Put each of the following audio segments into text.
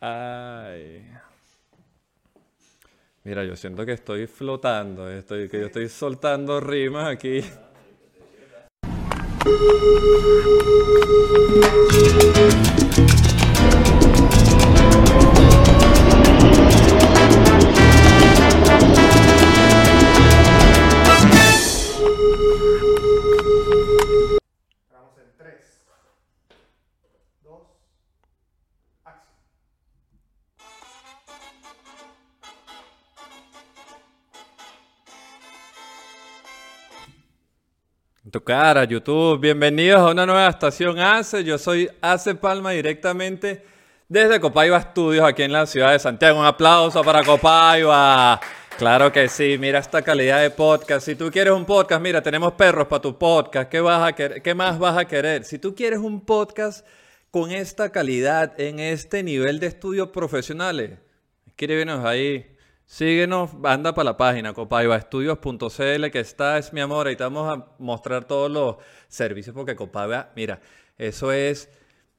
Ay. Mira, yo siento que estoy flotando, estoy, que yo estoy soltando rimas aquí. Cara, YouTube. Bienvenidos a una nueva estación ACE. Yo soy ACE Palma directamente desde Copaiba Studios aquí en la ciudad de Santiago. Un aplauso para Copaiba. Claro que sí, mira esta calidad de podcast. Si tú quieres un podcast, mira, tenemos perros para tu podcast. ¿Qué, vas a? ¿Qué más vas a querer? Si tú quieres un podcast con esta calidad, en este nivel de estudios profesionales, escríbenos ahí. Síguenos, anda para la página copaibaestudios.cl que está, es mi amor, ahí te vamos a mostrar todos los servicios porque Copaiba, mira, eso es,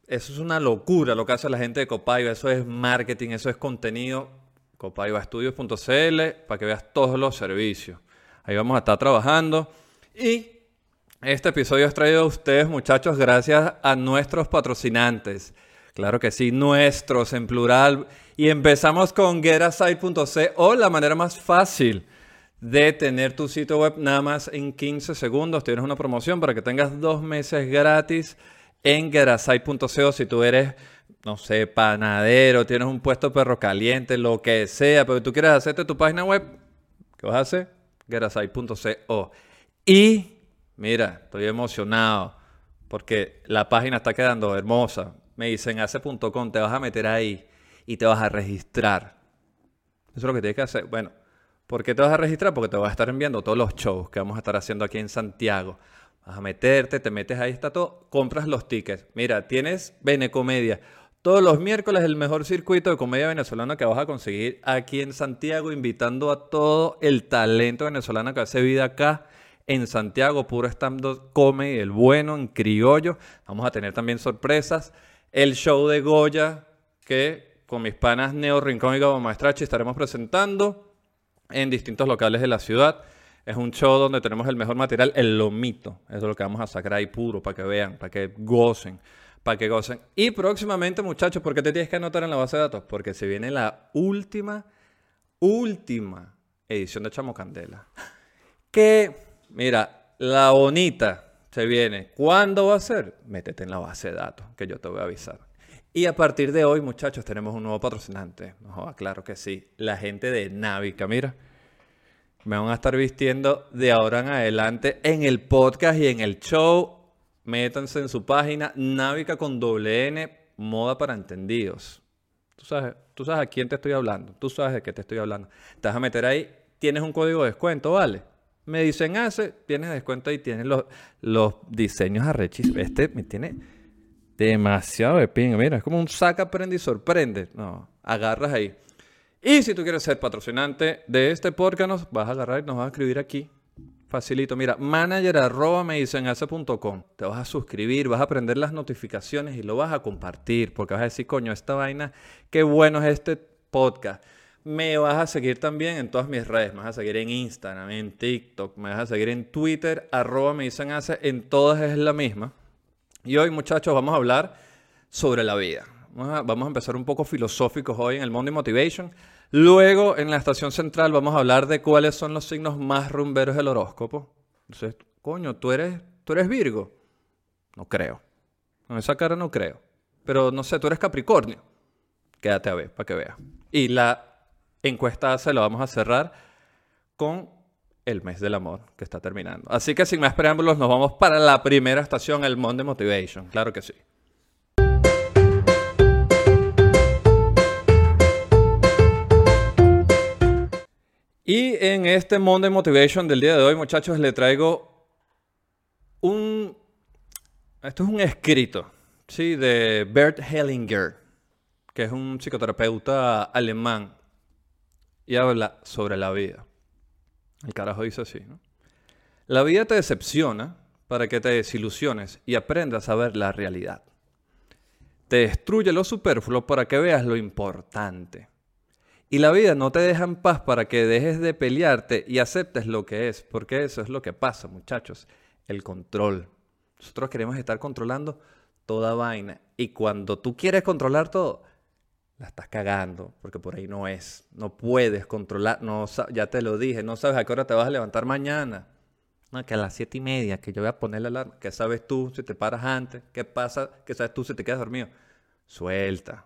eso es una locura lo que hace la gente de Copaiba, eso es marketing, eso es contenido, copaibaestudios.cl para que veas todos los servicios. Ahí vamos a estar trabajando y este episodio es traído a ustedes muchachos gracias a nuestros patrocinantes. Claro que sí, nuestros en plural. Y empezamos con getasite.co, la manera más fácil de tener tu sitio web nada más en 15 segundos. Tienes una promoción para que tengas dos meses gratis en getasite.co si tú eres, no sé, panadero, tienes un puesto perro caliente, lo que sea, pero tú quieres hacerte tu página web, ¿qué vas a hacer? getasite.co. Y, mira, estoy emocionado porque la página está quedando hermosa. Me dicen hace.com, te vas a meter ahí y te vas a registrar. Eso es lo que tienes que hacer. Bueno, ¿por qué te vas a registrar? Porque te vas a estar enviando todos los shows que vamos a estar haciendo aquí en Santiago. Vas a meterte, te metes ahí, está todo, compras los tickets. Mira, tienes Benecomedia. Todos los miércoles el mejor circuito de comedia venezolana que vas a conseguir aquí en Santiago, invitando a todo el talento venezolano que hace vida acá en Santiago, puro stand-up comedy, el bueno, en criollo. Vamos a tener también sorpresas. El show de Goya, que con mis panas Neo Rincón y Gabo Maestrachi estaremos presentando en distintos locales de la ciudad. Es un show donde tenemos el mejor material, el lomito. Eso es lo que vamos a sacar ahí puro para que vean, para que gocen, para que gocen. Y próximamente, muchachos, ¿por qué te tienes que anotar en la base de datos? Porque se viene la última, última edición de Chamo Candela. Que, mira, la bonita se viene. ¿Cuándo va a ser? Métete en la base de datos, que yo te voy a avisar. Y a partir de hoy, muchachos, tenemos un nuevo patrocinante. Claro que sí. La gente de Navica, mira. Me van a estar vistiendo de ahora en adelante en el podcast y en el show. Métanse en su página, Navica con doble N, moda para entendidos. Tú sabes, tú sabes a quién te estoy hablando. Tú sabes de qué te estoy hablando. Te vas a meter ahí, tienes un código de descuento, ¿vale? Me dicen hace, tienes descuento y tienes los, los diseños arrechis. Este me tiene demasiado de pinga. Mira, es como un saca, prende y sorprende. No, agarras ahí. Y si tú quieres ser patrocinante de este podcast, nos vas a agarrar y nos vas a escribir aquí. Facilito. Mira, manager arroba me dicen hace.com. Te vas a suscribir, vas a aprender las notificaciones y lo vas a compartir. Porque vas a decir, coño, esta vaina, qué bueno es este podcast. Me vas a seguir también en todas mis redes. Me vas a seguir en Instagram, en TikTok, me vas a seguir en Twitter, arroba me dicen. En todas es la misma. Y hoy, muchachos, vamos a hablar sobre la vida. Vamos a, empezar un poco filosóficos hoy en el Monday Motivation. Luego, en la estación central, vamos a hablar de cuáles son los signos más rumberos del horóscopo. Entonces, coño, ¿tú eres, ¿tú eres Virgo? No creo. Con esa cara no creo. Pero no sé, ¿tú eres Capricornio? Quédate a ver, para que veas. Y la encuesta se la vamos a cerrar con el mes del amor que está terminando. Así que sin más preámbulos nos vamos para la primera estación, el Monday Motivation. Claro que sí. Y en este Monday Motivation del día de hoy, muchachos, le traigo un... Esto es un escrito, ¿sí? De Bert Hellinger, que es un psicoterapeuta alemán y habla sobre la vida. El carajo dice así, ¿no? La vida te decepciona para que te desilusiones y aprendas a ver la realidad. Te destruye lo superfluo para que veas lo importante. Y la vida no te deja en paz para que dejes de pelearte y aceptes lo que es, porque eso es lo que pasa, muchachos, el control. Nosotros queremos estar controlando toda vaina. Y cuando tú quieres controlar todo, la estás cagando, porque por ahí no es. No puedes controlar, no, ya te lo dije, no sabes a qué hora te vas a levantar mañana. No, que a las siete y media, que yo voy a poner la alarma. ¿Qué sabes tú si te paras antes? ¿Qué pasa? ¿Qué sabes tú si te quedas dormido? Suelta.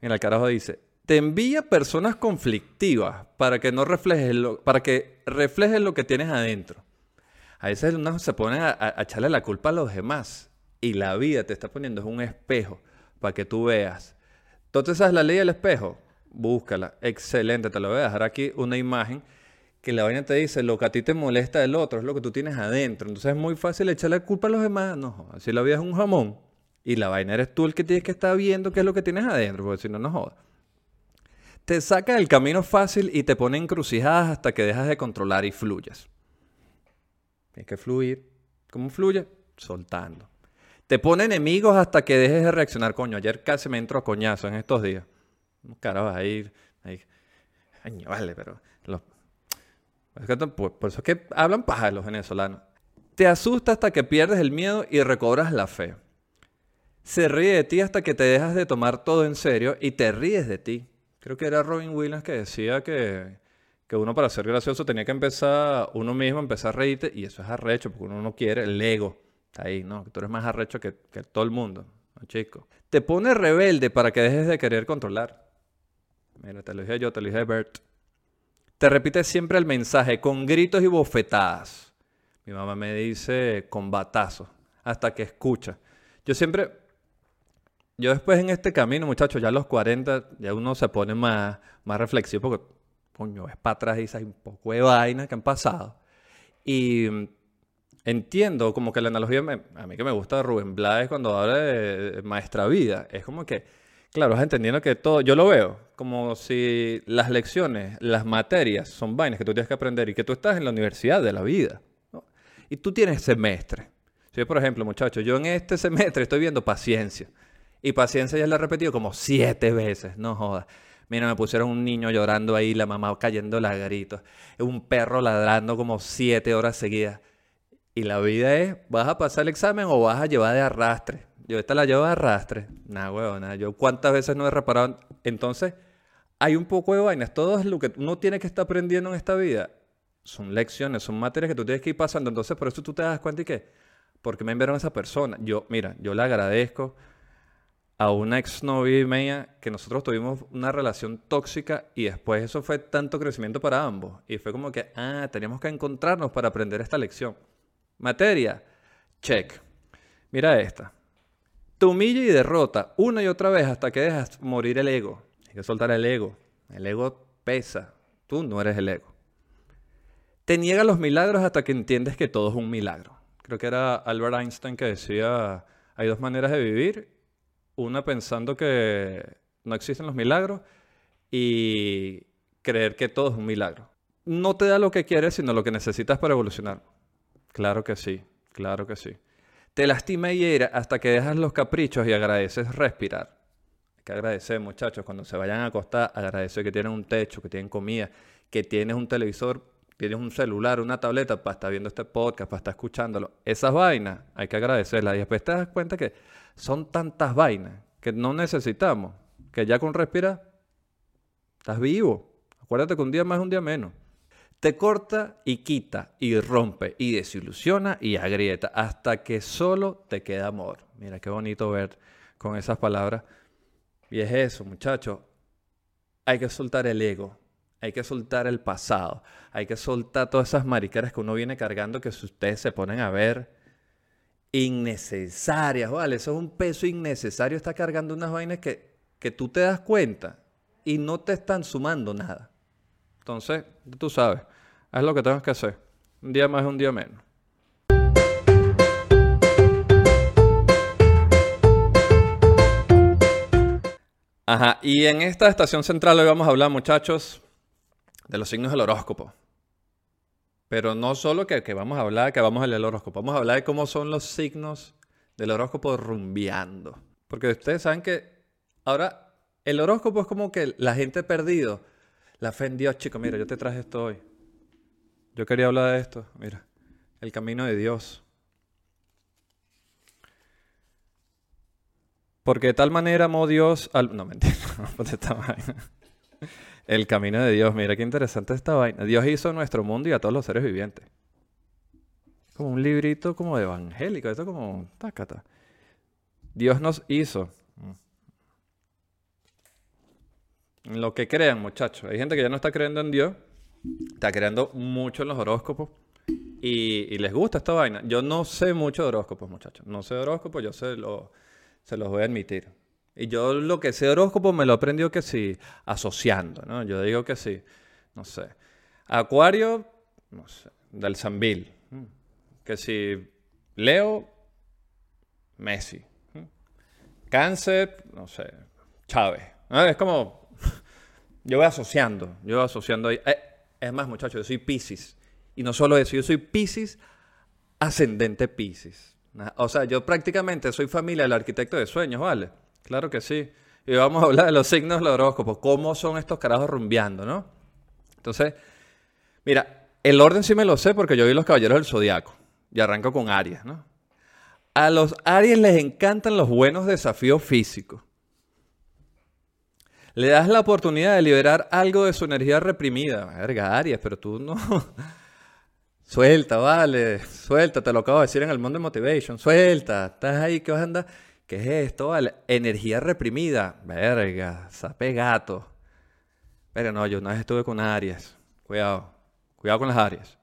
En el carajo dice, te envía personas conflictivas para que no reflejes lo, para que reflejes lo que tienes adentro. A veces uno se pone a, echarle la culpa a los demás y la vida te está poniendo es un espejo para que tú veas. Entonces, ¿sabes la ley del espejo? Búscala. Excelente. Te lo voy a dejar aquí una imagen que la vaina te dice lo que a ti te molesta del otro es lo que tú tienes adentro. Entonces es muy fácil echarle culpa a los demás. No, si la vida es un jamón y la vaina eres tú el que tienes que estar viendo qué es lo que tienes adentro, porque si no, no jodas. Te saca del camino fácil y te pone encrucijadas hasta que dejas de controlar y fluyes. Tienes que fluir. ¿Cómo fluye? Soltando. Te pone enemigos hasta que dejes de reaccionar. Coño, ayer casi me entro a coñazo en estos días. Carajo, ahí, ahí. Ay, vale, pero por, eso es que hablan paja los venezolanos. Te asusta hasta que pierdes el miedo y recobras la fe. Se ríe de ti hasta que te dejas de tomar todo en serio y te ríes de ti. Creo que era Robin Williams que decía que, que uno para ser gracioso tenía que empezar uno mismo, empezar a reírte y eso es arrecho porque uno no quiere el ego. Ahí, ¿no? Tú eres más arrecho que, que todo el mundo, ¿no, chico? Te pone rebelde para que dejes de querer controlar. Mira, te lo dije yo, te lo dije Bert. Te repite siempre el mensaje con gritos y bofetadas. Mi mamá me dice con batazos hasta que escucha. Yo siempre, yo después en este camino, muchachos, ya a los 40, ya uno se pone más, más reflexivo porque, coño, es para atrás y hay un poco de vaina que han pasado. Y entiendo como que la analogía, a mí que me gusta Rubén Blades cuando habla de maestra vida, es como que Claro, vas entendiendo que todo, yo lo veo como si las lecciones, las materias son vainas que tú tienes que aprender y que tú estás en la universidad de la vida. Y tú tienes semestre. Si por ejemplo, muchachos, yo en este semestre estoy viendo paciencia. Y paciencia ya la he repetido como siete veces, no jodas. Mira, me pusieron un niño llorando ahí, la mamá cayendo lagritos, un perro ladrando como siete horas seguidas. Y la vida es, ¿vas a pasar el examen o vas a llevar de arrastre? Yo esta la llevo de arrastre. Nada, huevona. Yo cuántas veces no he reparado. Entonces, hay un poco de vainas. Todo es lo que uno tiene que estar aprendiendo en esta vida. Son lecciones, son materias que tú tienes que ir pasando. Entonces, por eso tú te das cuenta y que, ¿por qué me enviaron a esa persona? Yo, mira, yo le agradezco a una exnovia mía que nosotros tuvimos una relación tóxica y después eso fue tanto crecimiento para ambos. Y fue como que, ah, teníamos que encontrarnos para aprender esta lección. Materia, check. Mira esta. Te humilla y derrota una y otra vez hasta que dejas morir el ego. Hay que soltar el ego. El ego pesa. Tú no eres el ego. Te niega los milagros hasta que entiendes que todo es un milagro. Creo que era Albert Einstein que decía, hay dos maneras de vivir. Una pensando que no existen los milagros y creer que todo es un milagro. No te da lo que quieres, sino lo que necesitas para evolucionar. Claro que sí, claro que sí. Te lastima y hiera hasta que dejas los caprichos y agradeces respirar. Hay que agradecer, muchachos, cuando se vayan a acostar, agradecer que tienen un techo, que tienen comida, que tienes un televisor, tienes un celular, una tableta para estar viendo este podcast, para estar escuchándolo. Esas vainas hay que agradecerlas. Y después te das cuenta que son tantas vainas que no necesitamos, que ya con respirar estás vivo. Acuérdate que un día más es un día menos. Te corta y quita y rompe y desilusiona y agrieta hasta que solo te queda amor. Mira qué bonito ver con esas palabras. Y es eso, muchachos. Hay que soltar el ego. Hay que soltar el pasado. Hay que soltar todas esas mariqueras que uno viene cargando que si ustedes se ponen a ver innecesarias, ¿vale? Eso es un peso innecesario. Está cargando unas vainas que, que tú te das cuenta y no te están sumando nada. Entonces, tú sabes, haz lo que tengas que hacer. Un día más, un día menos. Ajá, y en esta estación central hoy vamos a hablar, muchachos, de los signos del horóscopo. Pero no solo que, que vamos a hablar, que vamos a leer el horóscopo, vamos a hablar de cómo son los signos del horóscopo rumbeando. Porque ustedes saben que ahora el horóscopo es como que la gente perdido la fe en Dios, chicos. Mira, yo te traje esto hoy. Yo quería hablar de esto. Mira, el camino de Dios. Porque de tal manera amó Dios al... No, mentira, no, pues. El camino de Dios. Mira qué interesante esta vaina. Dios hizo nuestro mundo y a todos los seres vivientes. Como un librito como evangélico. Esto como... Tácata. Dios nos hizo. En lo que crean, muchachos. Hay gente que ya no está creyendo en Dios. Está creyendo mucho en los horóscopos. Y, les gusta esta vaina. Yo no sé mucho de horóscopos, muchachos. No sé horóscopos, yo se los voy a admitir. Y yo lo que sé de horóscopo me lo he aprendido que sí, asociando, ¿no? Yo digo que sí, no sé. Acuario, no sé, del Sambil. Que si Leo, Messi. Cáncer, no sé, Chávez. Es como, yo voy asociando, yo voy asociando ahí. Eh, es más, muchachos, yo soy Pisces. Y no solo eso, yo soy Pisces, ascendente Pisces. O sea, yo prácticamente soy familia del arquitecto de sueños, ¿vale? Claro que sí. Y vamos a hablar de los signos del horóscopo, cómo son estos carajos rumbeando, ¿no? Entonces, mira, el orden sí me lo sé porque yo vi los caballeros del zodiaco y arranco con Aries, ¿no? A los Aries les encantan los buenos desafíos físicos. Le das la oportunidad de liberar algo de su energía reprimida. Verga, Aries, pero tú no. Suelta, vale, suelta, te lo acabo de decir en el mundo de Motivation, suelta, estás ahí, ¿qué vas a andar? ¿Qué es esto? Energía reprimida, verga, sape gato. Verga, no, yo una vez estuve con Aries, cuidado, cuidado con las Aries.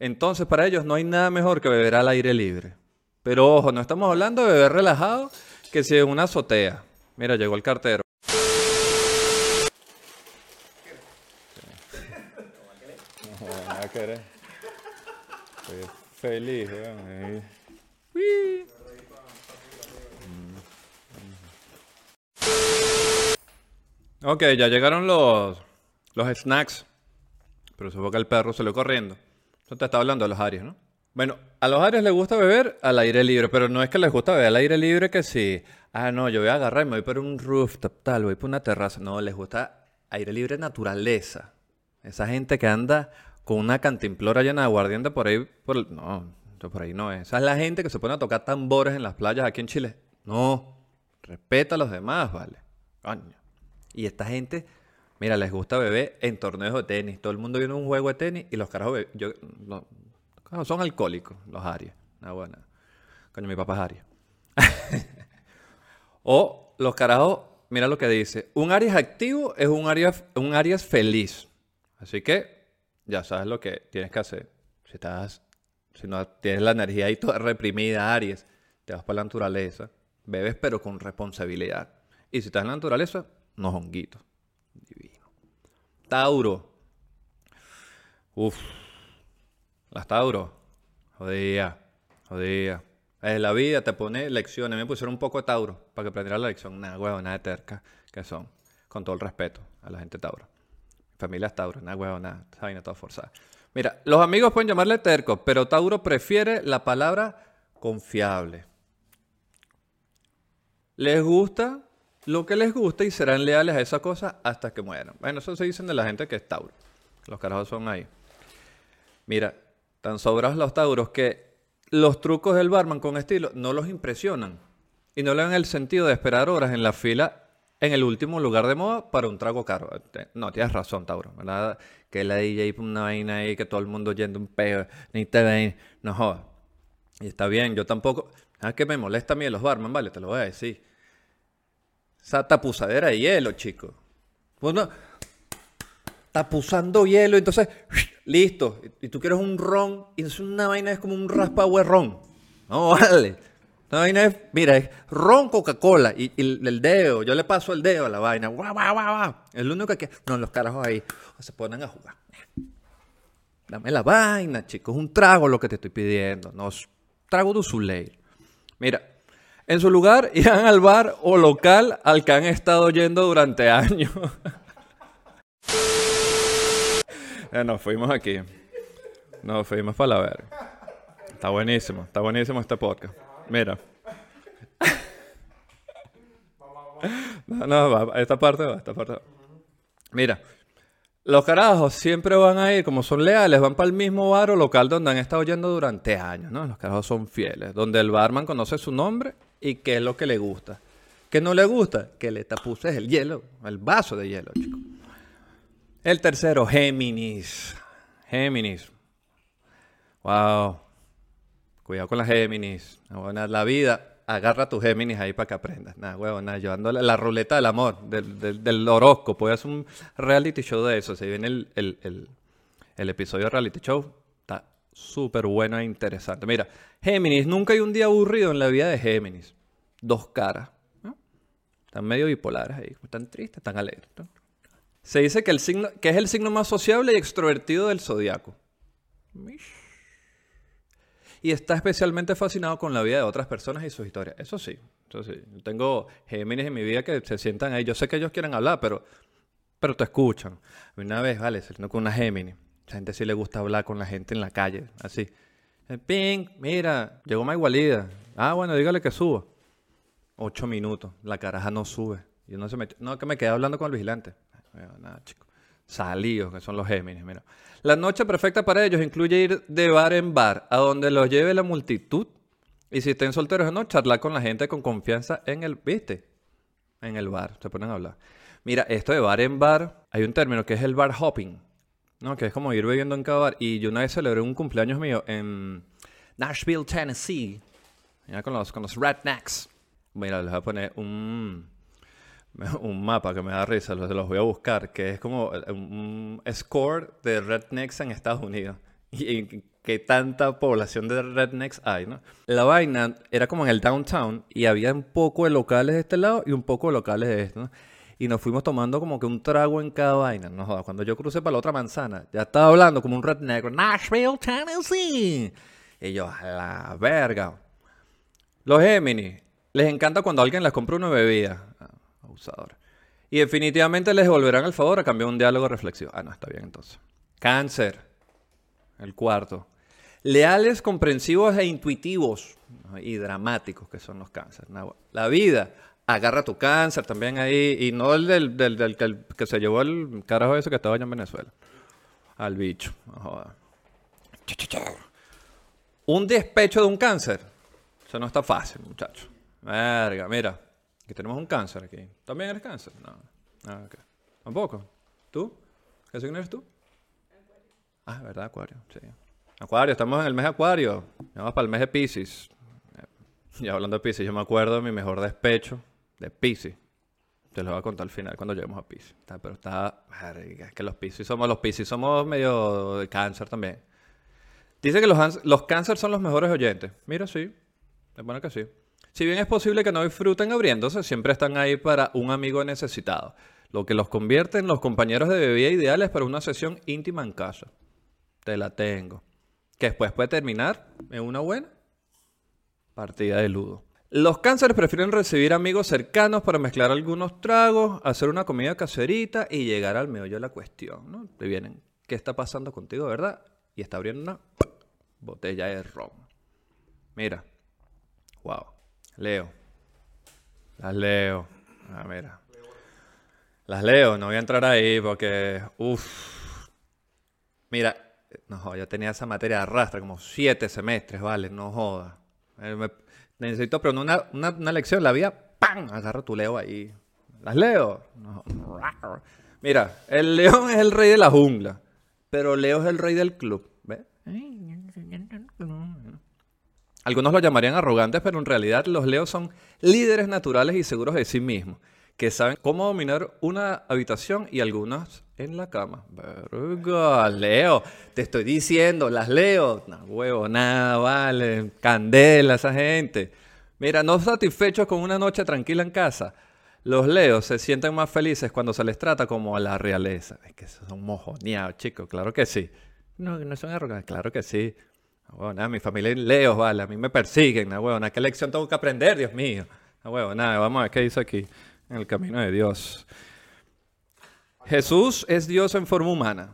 Entonces, para ellos no hay nada mejor que beber al aire libre. Pero ojo, no estamos hablando de beber relajado, que si en una azotea. Mira, llegó el cartero. ¿Qué? Estoy feliz, weón. Ok, ya llegaron los, los snacks. Pero supongo que el perro lo corriendo. Yo te estaba hablando de los Aries, ¿no? Bueno, a los Aries les gusta beber al aire libre, pero no es que les gusta beber al aire libre que si, ah, no, yo voy a agarrar y me voy por un rooftop, tal, voy por una terraza. No, les gusta aire libre naturaleza. Esa gente que anda con una cantimplora llena de aguardiente por ahí. Por no, por ahí no es. Esa es la gente que se pone a tocar tambores en las playas aquí en Chile. No, respeta a los demás, vale. Coño. Y esta gente, mira, les gusta beber en torneos de tenis. Todo el mundo viene a un juego de tenis y los carajos, yo, son alcohólicos, los Aries. Una buena. Coño, mi papá es Aries. o los carajos, mira lo que dice. Un Aries activo es un Aries, un Aries feliz. Así que ya sabes lo que tienes que hacer. Si estás, si no tienes la energía ahí toda reprimida, Aries, te vas para la naturaleza, bebes pero con responsabilidad. Y si estás en la naturaleza, no honguitos. Divino. Tauro. Uf. Las Tauro. Jodía. Jodía. En la vida te pone lecciones. Me pusieron un poco de Tauro para que aprendiera la lección. Nada, huevo, de terca que son. Con todo el respeto a la gente Tauro. Familia Tauro, nada huevo, nada, esa vaina toda forzada. Mira, los amigos pueden llamarle terco, pero Tauro prefiere la palabra confiable. Les gusta lo que les gusta y serán leales a esa cosa hasta que mueran. Bueno, eso se dicen de la gente que es Tauro. Los carajos son ahí. Mira, tan sobrados los Tauros que los trucos del barman con estilo no los impresionan y no le dan el sentido de esperar horas en la fila en el último lugar de moda para un trago caro. No, tienes razón, Tauro. Que la DJ una vaina ahí, que todo el mundo yendo un peo, ni te ven, no jodas. Y está bien, yo tampoco. ¿Sabes qué me molesta a mí de los barman? Vale, te lo voy a decir. Esa tapuzadera de hielo, chico. Pues no. Tapuzando hielo, entonces, listo. Y tú quieres un ron, y es una vaina, es como un raspa ron. No, vale. La vaina es, mira, es ron Coca-Cola y, el dedo, yo le paso el dedo a la vaina. Guau, guau, guau, El único que. No, los carajos ahí se ponen a jugar. Dame la vaina, chicos. Un trago lo que te estoy pidiendo. No, trago de su ley. Mira, en su lugar irán al bar o local al que han estado yendo durante años. nos fuimos aquí. Nos fuimos para la verga. Está buenísimo, está buenísimo este podcast. Mira. No, no, va, esta parte va, esta parte va. Mira, los carajos siempre van a ir, como son leales, van para el mismo bar o local donde han estado yendo durante años, ¿no? Los carajos son fieles, donde el barman conoce su nombre y qué es lo que le gusta. ¿Qué no le gusta? Que le tapuses el hielo, el vaso de hielo, chico. El tercero, Géminis. Géminis. Wow. Cuidado con las Géminis. La vida, agarra tus Géminis ahí para que aprendas. Nada, huevo, nada, llevándole la ruleta del amor, del, del, del horóscopo. Es un reality show de eso. Se viene el, el, el, episodio de reality show. Está súper bueno e interesante. Mira, Géminis, nunca hay un día aburrido en la vida de Géminis. Dos caras. Están medio bipolares ahí. Están tristes, están alegres. Se dice que, el signo, que es el signo más sociable y extrovertido del zodiaco. Mish. Y está especialmente fascinado con la vida de otras personas y sus historias. Eso sí, eso sí. Yo tengo Géminis en mi vida que se sientan ahí. Yo sé que ellos quieren hablar, pero, pero te escuchan. Una vez, vale, saliendo con una Géminis. A gente sí le gusta hablar con la gente en la calle, así. Eh, Ping, mira, llegó más igualida. Ah, bueno, dígale que suba. Ocho minutos. La caraja no sube. Y uno se metió. No, que me quedé hablando con el vigilante. Nada, chico. Salidos, que son los Géminis, mira. La noche perfecta para ellos incluye ir de bar en bar, a donde los lleve la multitud. Y si estén solteros o no, charlar con la gente con confianza en el, ¿viste? En el bar, se ponen a hablar. Mira, esto de bar en bar, hay un término que es el bar hopping, ¿no? Que es como ir bebiendo en cada bar. Y yo una vez celebré un cumpleaños mío en Nashville, Tennessee, ya con los, con los Rednecks. Mira, les voy a poner un, un mapa que me da risa, los, los voy a buscar, que es como un, un score de rednecks en Estados Unidos. Y, y qué tanta población de rednecks hay, ¿no? La vaina era como en el downtown y había un poco de locales de este lado y un poco de locales de este, ¿no? Y nos fuimos tomando como que un trago en cada vaina. No jodas, cuando yo crucé para la otra manzana, ya estaba hablando como un redneck, Nashville, Tennessee. Y yo, a la verga. Los Géminis, les encanta cuando alguien les compra una bebida. Y definitivamente les devolverán el favor a cambio de un diálogo reflexivo. Ah, no, está bien entonces. Cáncer, el cuarto. Leales, comprensivos e intuitivos. Y dramáticos que son los cánceres. La vida, agarra tu cáncer también ahí. Y no el del, del- que, se llevó el carajo ese que estaba allá en Venezuela. Al bicho. Un despecho de un cáncer. Eso no está fácil, muchacho. Verga, mira. Aquí tenemos un cáncer aquí. ¿También eres cáncer? No. Ah, ok. ¿Tampoco? ¿Tú? ¿Qué signo eres tú? Ah, ¿verdad? Acuario. Sí. Acuario, estamos en el mes de Acuario. Vamos para el mes de Pisces. Y hablando de Pisces, yo me acuerdo de mi mejor despecho de Pisces. Te lo voy a contar al final cuando lleguemos a Pisces. Pero está. Es que los Pisces somos los Pisces, somos medio de cáncer también. Dice que los, los cáncer son los mejores oyentes. Mira, sí. Es bueno que sí. Si bien es posible que no disfruten abriéndose, siempre están ahí para un amigo necesitado. Lo que los convierte en los compañeros de bebida ideales para una sesión íntima en casa. Te la tengo. Que después puede terminar en una buena partida de ludo. Los cánceres prefieren recibir amigos cercanos para mezclar algunos tragos, hacer una comida caserita y llegar al meollo de la cuestión. Te vienen, ¿qué está pasando contigo, verdad? Y está abriendo una botella de ron. Mira. Wow. Leo. Las leo. Ah, mira. Las leo. No voy a entrar ahí porque... Uff. Mira. No joda, yo tenía esa materia de arrastra como siete semestres, vale. No joda. Eh, me- necesito pero una, una, lección. La vida, ¡pam! Agarro tu leo ahí. Las leo. No. Mira, el león es el rey de la jungla. Pero Leo es el rey del club. ¿Ves? Algunos lo llamarían arrogantes, pero en realidad los leos son líderes naturales y seguros de sí mismos, que saben cómo dominar una habitación y algunas en la cama. Verga, Leo, te estoy diciendo, las leo. No, huevo, nada, vale. Candela esa gente. Mira, no satisfechos con una noche tranquila en casa, los leos se sienten más felices cuando se les trata como a la realeza. Es que son mojoneados, chicos, claro que sí. No, no son arrogantes, claro que sí. No, nada, mi familia es leos, vale, a mí me persiguen, no, ¿qué lección tengo que aprender, Dios mío? No, huevo, nada, vamos a ver qué dice aquí, en el camino de Dios. Jesús es Dios en forma humana.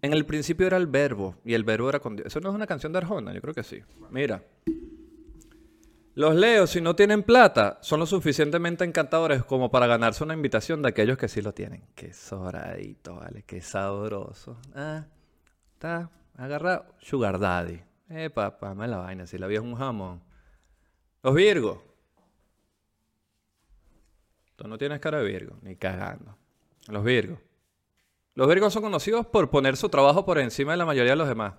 En el principio era el verbo, y el verbo era con Dios. Eso no es una canción de Arjona, yo creo que sí. Mira. Los leos, si no tienen plata, son lo suficientemente encantadores como para ganarse una invitación de aquellos que sí lo tienen. Qué sobradito, vale, qué sabroso. Ah, está agarrado. Sugar Daddy. Eh, papá, me la vaina, si la vida es un jamón. Los Virgos. Tú no tienes cara de Virgo, ni cagando. Los Virgos. Los Virgos son conocidos por poner su trabajo por encima de la mayoría de los demás.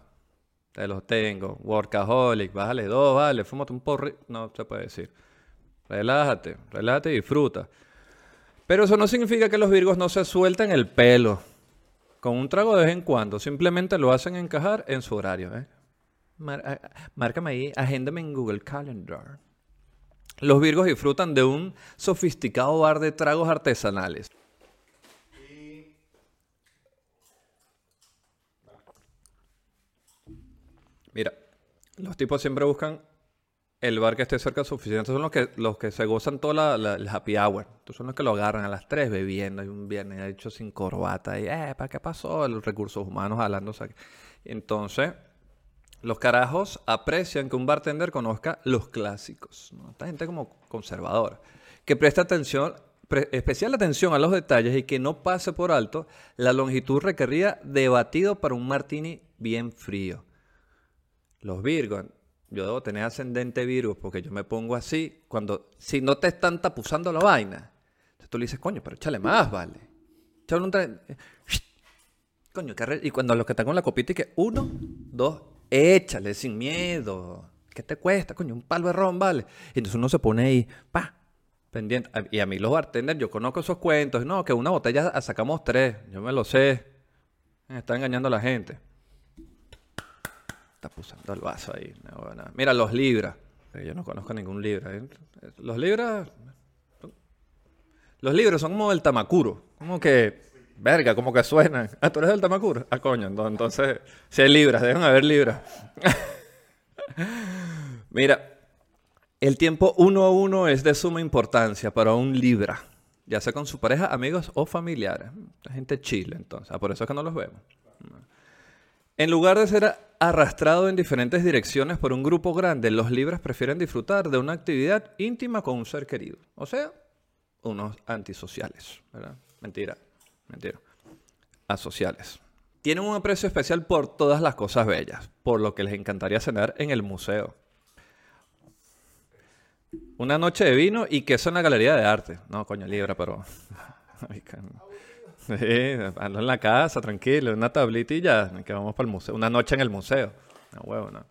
Te los tengo. Workaholic, bájale dos, vale, fúmate un porri. No se puede decir. Relájate, relájate y disfruta. Pero eso no significa que los virgos no se suelten el pelo. Con un trago de vez en cuando. Simplemente lo hacen encajar en su horario. ¿eh? Márcame ahí, agéndame en Google Calendar. Los virgos disfrutan de un sofisticado bar de tragos artesanales. Mira, los tipos siempre buscan el bar que esté cerca de su oficina. Estos son los que, los que se gozan toda la, el happy hour. Estos son los que lo agarran a las 3 bebiendo. Hay un viernes, hecho sin corbata. Y, eh, ¿para qué pasó? Los recursos humanos hablándose. Entonces, los carajos aprecian que un bartender conozca los clásicos. Esta gente como conservadora. Que presta atención, especial atención a los detalles y que no pase por alto la longitud requerida de batido para un martini bien frío. Los Virgos, yo debo tener ascendente Virgo porque yo me pongo así cuando, si no te están tapuzando la vaina. Entonces tú le dices, coño, pero échale más, vale. Échale un Coño, y cuando los que están con la copita y que uno, dos, échale sin miedo. ¿Qué te cuesta, coño? Un palo de vale. Y entonces uno se pone ahí, pa, pendiente. Y a mí los bartenders, yo conozco esos cuentos. No, que una botella sacamos tres. Yo me lo sé. Me está engañando a la gente está el vaso ahí. Mira, los libras. Yo no conozco ningún libra. ¿eh? Los libras. Los libros son como el tamacuro. Como que. Verga, como que suenan. Ah, tú eres del tamacuro. Ah, coño. Entonces, si hay libras, deben haber libras. Mira, el tiempo uno a uno es de suma importancia para un libra. Ya sea con su pareja, amigos o familiares. gente chile, entonces. Ah, por eso es que no los vemos. En lugar de ser arrastrado en diferentes direcciones por un grupo grande, los libres prefieren disfrutar de una actividad íntima con un ser querido. O sea, unos antisociales. Mentira, mentira. Asociales. Tienen un aprecio especial por todas las cosas bellas, por lo que les encantaría cenar en el museo. Una noche de vino y queso en la galería de arte. No, coño, libra, pero... Sí, ando en la casa, tranquilo, una ya, que vamos para el museo. Una noche en el museo. No huevo, no.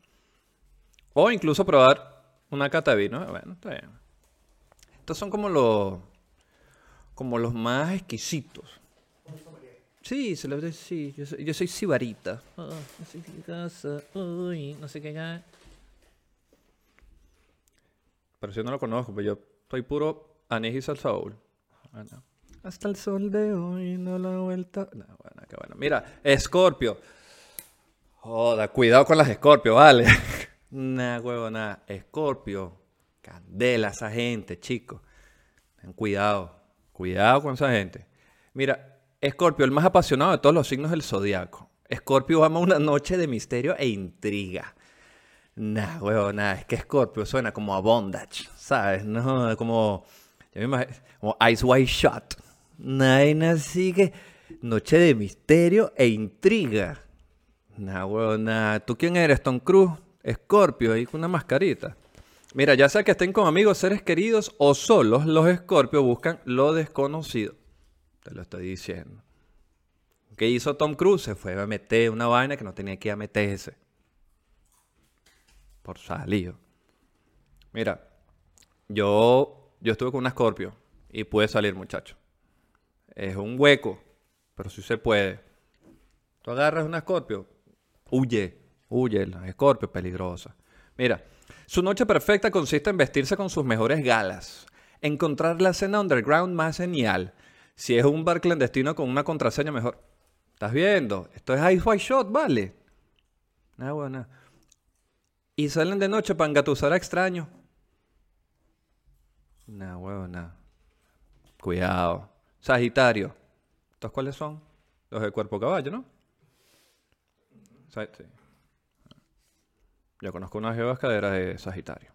O incluso probar una cata de vino. Bueno, está bien. Estos son como los, como los más exquisitos. Sí, se lo sí. Yo soy, yo soy sibarita. Oh, no sé qué casa. Uy, no sé qué ya. Pero yo no lo conozco, pero yo soy puro anís y salsa Bueno. Hasta el sol de hoy no la vuelta. No, bueno, qué bueno. Mira, Escorpio. Joda, cuidado con las Escorpio, vale. nah, huevo, nada. Escorpio. Candela esa gente, chicos. Ten cuidado. Cuidado con esa gente. Mira, Escorpio, el más apasionado de todos los signos del zodiaco. Escorpio ama una noche de misterio e intriga. Nah, huevo, nada. Es que Escorpio suena como a bondage, ¿sabes? No, como, como Ice White Shot. Nada así que noche de misterio e intriga. Nah, weón, nada. ¿Tú quién eres, Tom Cruise? Escorpio, ahí con una mascarita. Mira, ya sea que estén con amigos, seres queridos o solos, los escorpios buscan lo desconocido. Te lo estoy diciendo. ¿Qué hizo Tom Cruise? Se fue a meter una vaina que no tenía que ir a meterse. Por salido. Mira, yo, yo estuve con un escorpio y pude salir, muchacho. Es un hueco, pero sí se puede. Tú agarras un escorpio, huye, huye, la escorpio peligrosa. Mira, su noche perfecta consiste en vestirse con sus mejores galas, encontrar la cena underground más genial. Si es un bar clandestino con una contraseña mejor. ¿Estás viendo? Esto es Ice White Shot, ¿vale? Nada bueno. Y salen de noche para engatusar a extraños. Nah, huevo. Cuidado. Sagitario. ¿Estos cuáles son? Los de cuerpo caballo, ¿no? Sí. Yo conozco una geoescadera de Sagitario.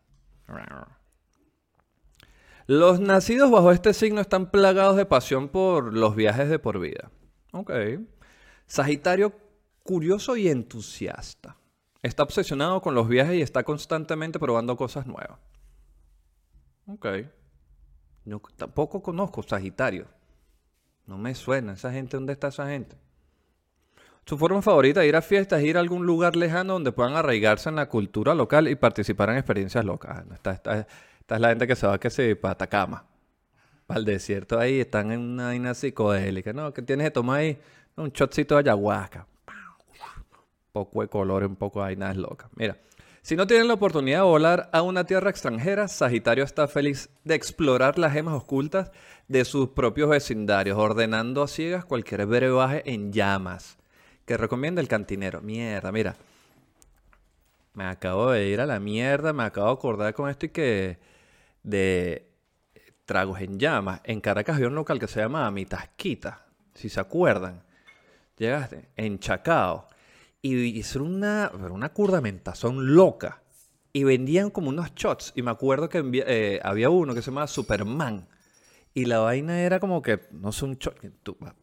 Los nacidos bajo este signo están plagados de pasión por los viajes de por vida. Ok. Sagitario, curioso y entusiasta. Está obsesionado con los viajes y está constantemente probando cosas nuevas. Ok. No, tampoco conozco Sagitario. No me suena. ¿Esa gente dónde está esa gente? Su forma favorita de ir a fiestas es ir a algún lugar lejano donde puedan arraigarse en la cultura local y participar en experiencias locas. Esta, esta- esta es la gente que se va que se para Atacama, para el desierto ahí, están en una vaina psicodélica. No, ¿qué tienes que tomar ahí? Un shotcito de ayahuasca. poco de color, un poco de vainas locas. Mira, si no tienen la oportunidad de volar a una tierra extranjera, Sagitario está feliz de explorar las gemas ocultas de sus propios vecindarios, ordenando a ciegas cualquier brebaje en llamas que recomienda el cantinero. Mierda, mira. Me acabo de ir a la mierda, me acabo de acordar con esto y que de tragos en llamas. En Caracas había un local que se llama Mi Tasquita, si se acuerdan. Llegaste en Chacao y hicieron una, una curdamentazón loca. Y vendían como unos shots. Y me acuerdo que eh, había uno que se llamaba Superman. Y la vaina era como que, no sé, un shot.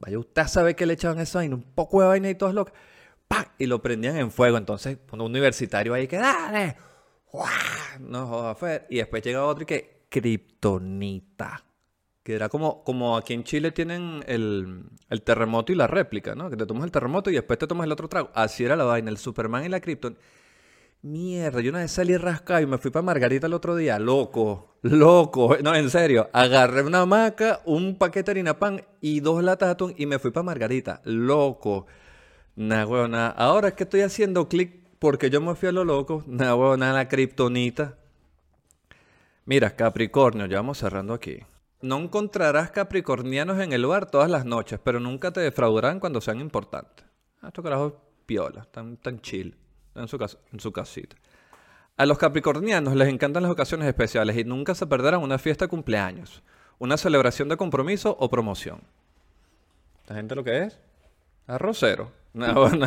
vaya usted a saber que le echaban esa vaina, un poco de vaina y todas locas. ¡Pam! Y lo prendían en fuego. Entonces, un universitario ahí que, ¡dale! ¡Guau! No jodas, fue. Y después llega otro y que, Kryptonita. Que era como, como aquí en Chile tienen el, el terremoto y la réplica, ¿no? Que te tomas el terremoto y después te tomas el otro trago. Así era la vaina, el Superman y la Krypton. Mierda, yo una vez salí rascado y me fui para Margarita el otro día, loco, loco, no, en serio, agarré una hamaca, un paquete de harina pan y dos latas de atún y me fui para Margarita, loco. Nah, weón, nah. Ahora es que estoy haciendo clic porque yo me fui a lo loco, nah, weón, nah, la kriptonita. Mira, Capricornio, ya vamos cerrando aquí. No encontrarás capricornianos en el lugar todas las noches, pero nunca te defraudarán cuando sean importantes. Ah, Estos carajos piola, están tan chill, en su, cas- en su casita. A los capricornianos les encantan las ocasiones especiales y nunca se perderán una fiesta de cumpleaños, una celebración de compromiso o promoción. ¿Esta gente lo que es? Arrocero. No, no,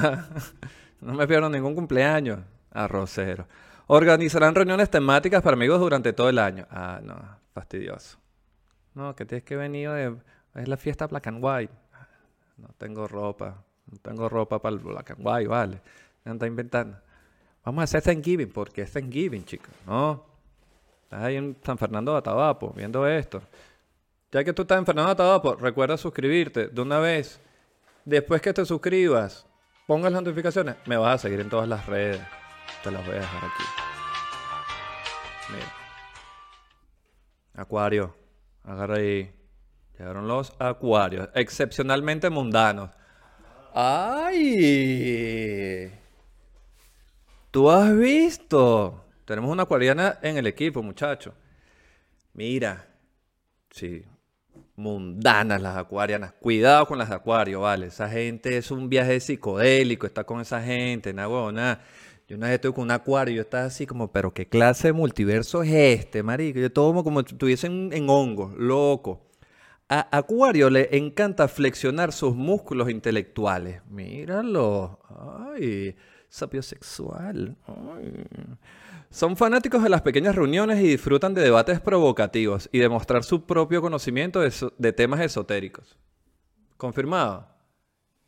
no me pierdo ningún cumpleaños. Arrocero. Organizarán reuniones temáticas para amigos durante todo el año. Ah, no, fastidioso. No, que tienes que venir de... Es la fiesta Black and White. No tengo ropa. No tengo ropa para el Black and White, vale. Anda inventando. Vamos a hacer Thanksgiving, porque es Thanksgiving, chicos. No. Estás ahí en San Fernando de Atabapo viendo esto. Ya que tú estás en Fernando de Atabapo, recuerda suscribirte de una vez. Después que te suscribas, pongas las notificaciones, me vas a seguir en todas las redes. Te las voy a dejar aquí. Mira. Acuario. Agarra ahí. Llegaron los acuarios. Excepcionalmente mundanos. ¡Ay! ¿Tú has visto? Tenemos una acuariana en el equipo, muchacho. Mira. Sí. Mundanas las acuarianas. Cuidado con las de acuario, vale. Esa gente es un viaje psicodélico. Está con esa gente, huevón, nada. Yo una vez estuve con un acuario yo estaba así como, pero ¿qué clase de multiverso es este, marico? Yo todo como, si estuviesen en hongos, loco. A Acuario le encanta flexionar sus músculos intelectuales. Míralo. Ay, sapiosexual. Ay. Son fanáticos de las pequeñas reuniones y disfrutan de debates provocativos y de mostrar su propio conocimiento de temas esotéricos. ¿Confirmado?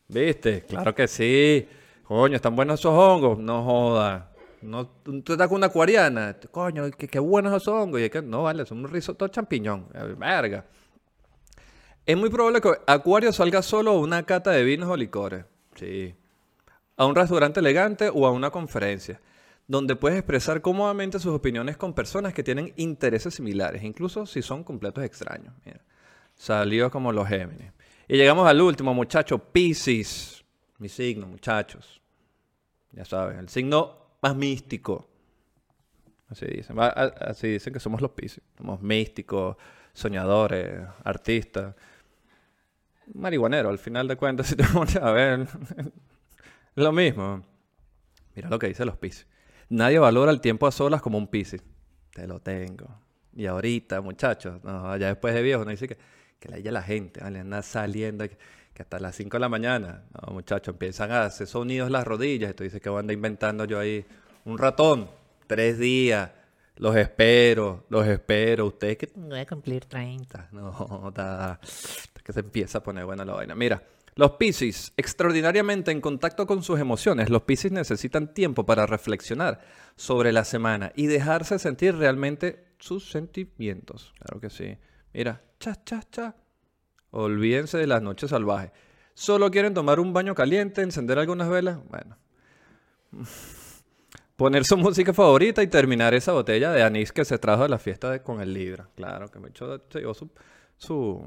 ¿Viste? Claro que sí. Coño, están buenos esos hongos. No joda. No, tú estás con una acuariana. Coño, qué, buenos esos hongos. Y es que, no, vale, son un risotto champiñón. Eh, Verga. Es muy probable que Acuario salga solo a una cata de vinos o licores. Sí. A un restaurante elegante o a una conferencia, donde puedes expresar cómodamente sus opiniones con personas que tienen intereses similares, incluso si son completos extraños. Mira. Salió como los Géminis. Y llegamos al último, muchacho, Pisces. Mi signo, muchachos. Ya saben, el signo más místico. Así dicen. Así dicen que somos los Pisces. Somos místicos, soñadores, artistas. Marihuanero, al final de cuentas, si te pones a ver. lo mismo. Mira lo que dice los Pisces. Nadie valora el tiempo a solas como un Pisces. Te lo tengo. Y ahorita, muchachos, no, ya después de viejo, no dice que, que la la gente, ¿vale? anda saliendo, que hasta las 5 de la mañana. No, muchachos, empiezan a hacer sonidos las rodillas. Y tú dices que voy a andar inventando yo ahí un ratón, tres días, Los espero, los espero. Ustedes que voy a cumplir 30. No, da, que se empieza a poner buena la vaina. Mira, los Piscis, extraordinariamente en contacto con sus emociones, los Piscis necesitan tiempo para reflexionar sobre la semana y dejarse sentir realmente sus sentimientos. Claro que sí. Mira, cha, cha, cha. Olvídense de las noches salvajes. Solo quieren tomar un baño caliente, encender algunas velas. Bueno. Poner su música favorita y terminar esa botella de anís que se trajo de la fiesta con el Libra. Claro, que me echó su, su,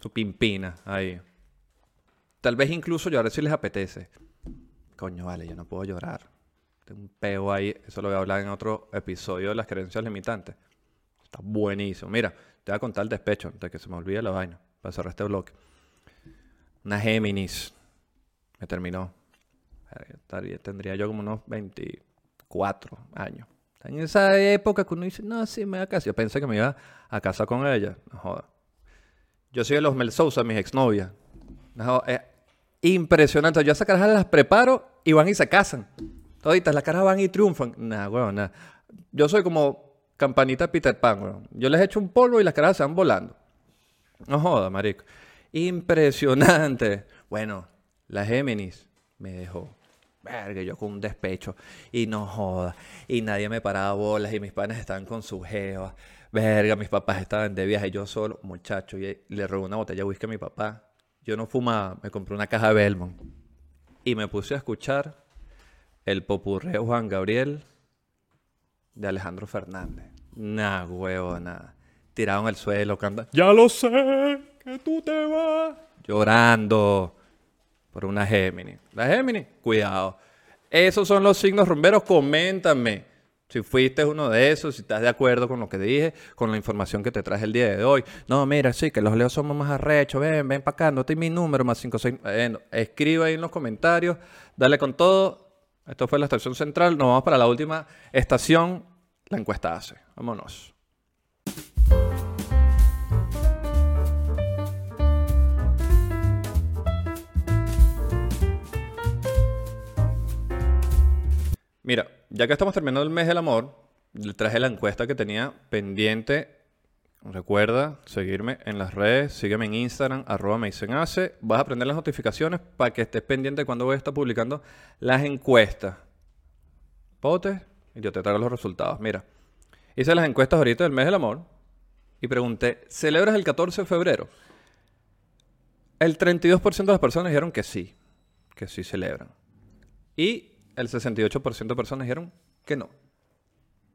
su pimpina ahí. Tal vez incluso llorar si les apetece. Coño, vale, yo no puedo llorar. Tengo un peo ahí. Eso lo voy a hablar en otro episodio de las creencias limitantes. Está buenísimo. Mira, te voy a contar el despecho antes de que se me olvide la vaina. Para cerrar este bloque. Una Géminis. Me terminó. Tendría yo como unos 24 años. En esa época que uno dice, no, sí, me voy a casa. Yo pensé que me iba a casa con ella. No joda. Yo soy de los Mel Sousa, mis exnovias. No, es impresionante. Yo a esas caras las preparo y van y se casan. Toditas, las caras van y triunfan. Nada, weón, nada. Yo soy como campanita Peter Pan. Yo les echo un polvo y las caras se van volando. No joda, marico. Impresionante. Bueno, la Géminis me dejó. Verga, yo con un despecho. Y no joda. Y nadie me paraba bolas. Y mis padres estaban con su jeva. Verga, mis papás estaban de viaje. Yo solo, muchacho. Y le robé una botella de whisky a mi papá. Yo no fumaba. Me compré una caja de Belmont. Y me puse a escuchar el popurreo Juan Gabriel de Alejandro Fernández. Nah, huevo, nada. Tirado en el suelo, cantando. Ya lo sé que tú te vas. Llorando por una Géminis. La Géminis, cuidado. Esos son los signos rumberos. Coméntame si fuiste uno de esos, si estás de acuerdo con lo que dije, con la información que te traje el día de hoy. No, mira, sí, que los leos somos más arrechos. Ven, ven para acá, no te mi número, más 56. Bueno, escribe ahí en los comentarios. Dale con todo. Esto fue la estación central. Nos vamos para la última estación. La encuesta hace. Vámonos. Mira, ya que estamos terminando el mes del amor, le traje la encuesta que tenía pendiente. Recuerda seguirme en las redes, sígueme en Instagram, arroba me Vas a aprender las notificaciones para que estés pendiente cuando voy a estar publicando las encuestas. Pote y yo te traigo los resultados. Mira, hice las encuestas ahorita del mes del amor y pregunté, ¿celebras el 14 de febrero? El 32% de las personas dijeron que sí, que sí celebran. Y el 68% de personas dijeron que no,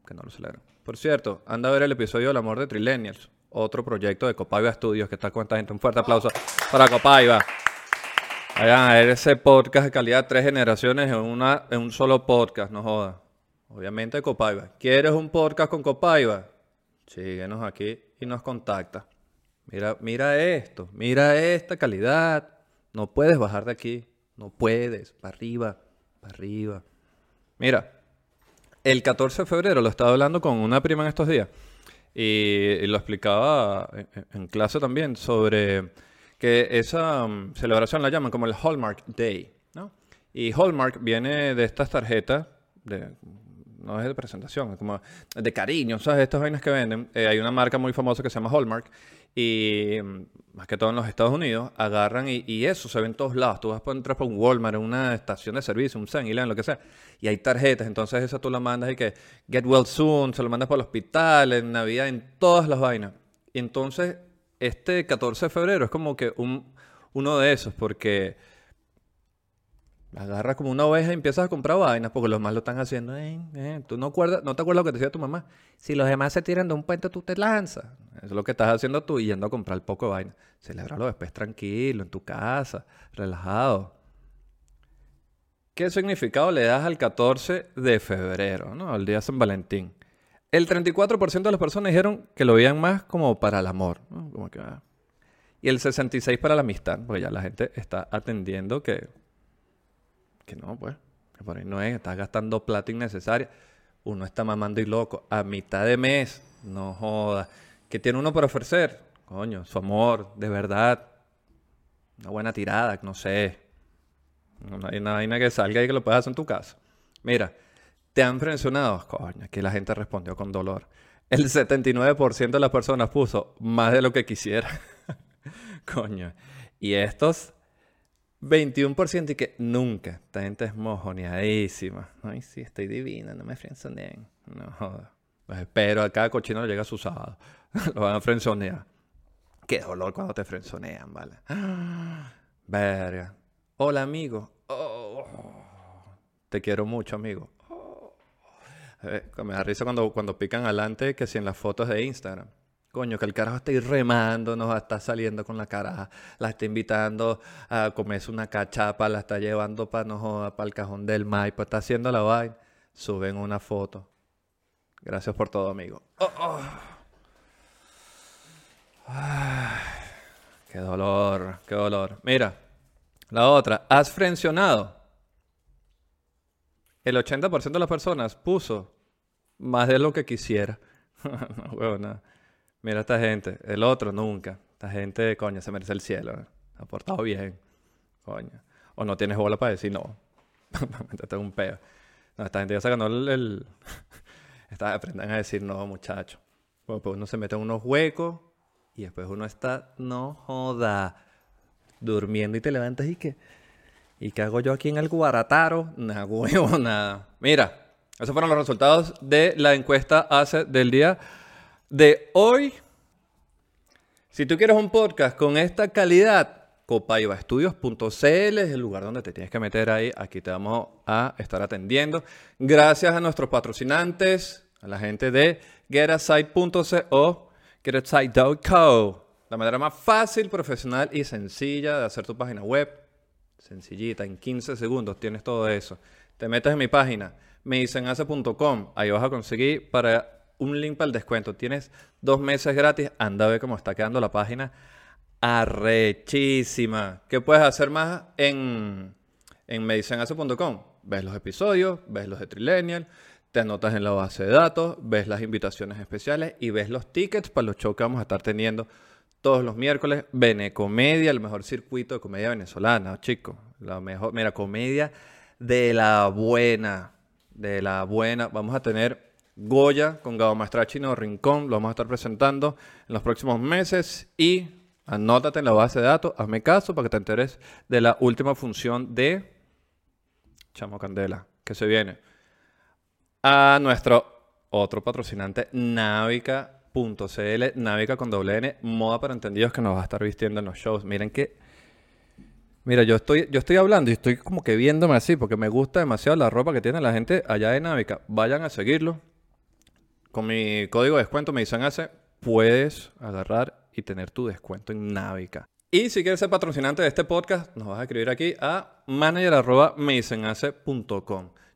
que no lo celebran. Por cierto, anda a ver el episodio del amor de Trilenials, otro proyecto de Copaiba Studios que está con esta gente. Un fuerte aplauso para Copaiba. Vayan a ver ese podcast de calidad, tres generaciones en, una, en un solo podcast, no joda. Obviamente Copaiba. ¿Quieres un podcast con Copaiba? Síguenos aquí y nos contacta. Mira, mira esto, mira esta calidad. No puedes bajar de aquí, no puedes, para arriba arriba. Mira, el 14 de febrero lo estaba hablando con una prima en estos días y, lo explicaba en, clase también sobre que esa mm, celebración la llaman como el Hallmark Day, ¿no? Y Hallmark viene de estas tarjetas de no es de presentación, es como de cariño, ¿sabes? Estas vainas que venden. Eh, hay una marca muy famosa que se llama Hallmark y mm, más que todo en los Estados Unidos agarran y, eso se ve en todos lados. Tú vas a entrar por un Walmart, una estación de servicio, un 7 lo que sea, y hay tarjetas. Entonces esa tú la mandas y que get well soon, se lo mandas para el hospital, en Navidad, en todas las vainas. Y entonces este 14 de febrero es como que un, uno de esos, porque Agarras como una oveja y empiezas a comprar vainas porque los demás lo están haciendo. Eh, Tú no, acuerdas, no te acuerdas lo que te decía tu mamá. Si los demás se tiran de un puente, tú te lanzas. Eso es lo que estás haciendo tú yendo a comprar poco vaina. Celébralo después tranquilo, en tu casa, relajado. ¿Qué significado le das al 14 de febrero, ¿no? al día de San Valentín? El 34% de las personas dijeron que lo veían más como para el amor. Como que, ah. Y el 66% para la amistad, porque ya la gente está atendiendo que que no, pues, que por ahí no es, estás gastando plata innecesaria. Uno está mamando y loco. A mitad de mes, no joda. ¿Qué tiene uno para ofrecer? Coño, su amor, de verdad. Una buena tirada, no sé. No hay nada que salga y que lo puedas hacer en tu casa. Mira, ¿Te han frencionado? Coño, aquí la gente respondió con dolor. El 79% de las personas puso más de lo que quisiera. Coño. Y estos 21% y que nunca. Esta gente es mojoneadísima. Ay, sí, estoy divina, no me frenzoneen. No joda. Pues espero, a cada cochino le llega su sábado. lo van a frenzonear. Qué dolor cuando te frenzonean, ¿vale? Verga. Hola, amigo. Oh. Te quiero mucho, amigo. Oh. Eh, me da risa cuando, cuando pican adelante que si en las fotos de Instagram. Coño, que el carajo está ir remando, nos está saliendo con la cara, la está invitando a comerse una cachapa, la está llevando para no para el cajón del maipo, está haciendo la vaina. Suben una foto. Gracias por todo, amigo. Oh, qué dolor, qué dolor. Mira, la otra, ¿has frencionado? El 80% de las personas puso más de lo que quisiera. no, nada. Mira esta gente, el otro nunca. Esta gente, coño, se merece el cielo. Ha portado bien. Coño. O no tienes bola para decir no. Métete un peo. No, esta gente ya se ganó el... el... aprendan a decir no, muchachos. Bueno, pues uno se mete en unos huecos y después uno está, no joda, durmiendo y te levantas y que... ¿Y qué hago yo aquí en el Guarataro? Nada, huevo, nada. Mira, esos fueron los resultados de la encuesta hace del día de hoy. Si tú quieres un podcast con esta calidad, copaibaestudios.cl es el lugar donde te tienes que meter ahí. Aquí te vamos a estar atendiendo. Gracias a nuestros patrocinantes, a la gente de getasite.co, getasite.co. La manera más fácil, profesional y sencilla de hacer tu página web. Sencillita, en 15 segundos tienes todo eso. Te metes en mi página, medicenhace.com. Ahí vas a conseguir para un link para el descuento. Tienes dos meses gratis. Anda a ver cómo está quedando la página. Arrechísima. ¿Qué puedes hacer más en, en? Ves los episodios, ves los de Trilenial, te anotas en la base de datos, ves las invitaciones especiales y ves los tickets para los shows que vamos a estar teniendo todos los miércoles. Comedia, el mejor circuito de comedia venezolana, chicos. La mejor, mira, comedia de la buena, de la buena. Vamos a tener Goya con Gabo Maestrachino Rincón. Lo vamos a estar presentando en los próximos meses. Y anótate en la base de datos, hazme caso para que te enteres de la última función de Chamo Candela, que se viene. A nuestro otro patrocinante, Navica.cl, Navica con doble N, moda para entendidos que nos va a estar vistiendo en los shows. Miren que Mira, yo estoy, yo estoy hablando y estoy como que viéndome así porque me gusta demasiado la ropa que tiene la gente allá de Navica. Vayan a seguirlo con mi código de descuento me dicen hace, puedes agarrar y tener tu descuento en Navica. Y si quieres ser patrocinante de este podcast, nos vas a escribir aquí a manager.com.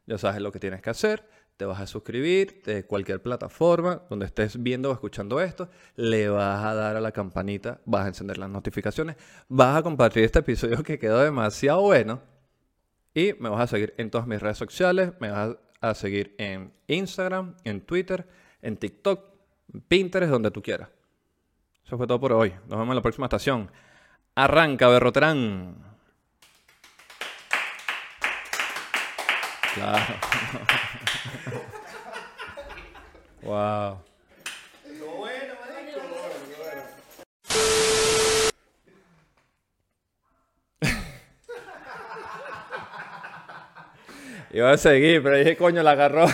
Ya sabes lo que tienes que hacer. Te vas a suscribir de cualquier plataforma donde estés viendo o escuchando esto. Le vas a dar a la campanita, vas a encender las notificaciones, vas a compartir este episodio que quedó demasiado bueno. Y me vas a seguir en todas mis redes sociales. Me vas a seguir en Instagram, en Twitter en TikTok, Pinterest, donde tú quieras. Eso fue todo por hoy. Nos vemos en la próxima estación. Arranca, Berroterán. Claro. wow. bueno, Iba a seguir, pero dije, coño, la agarró.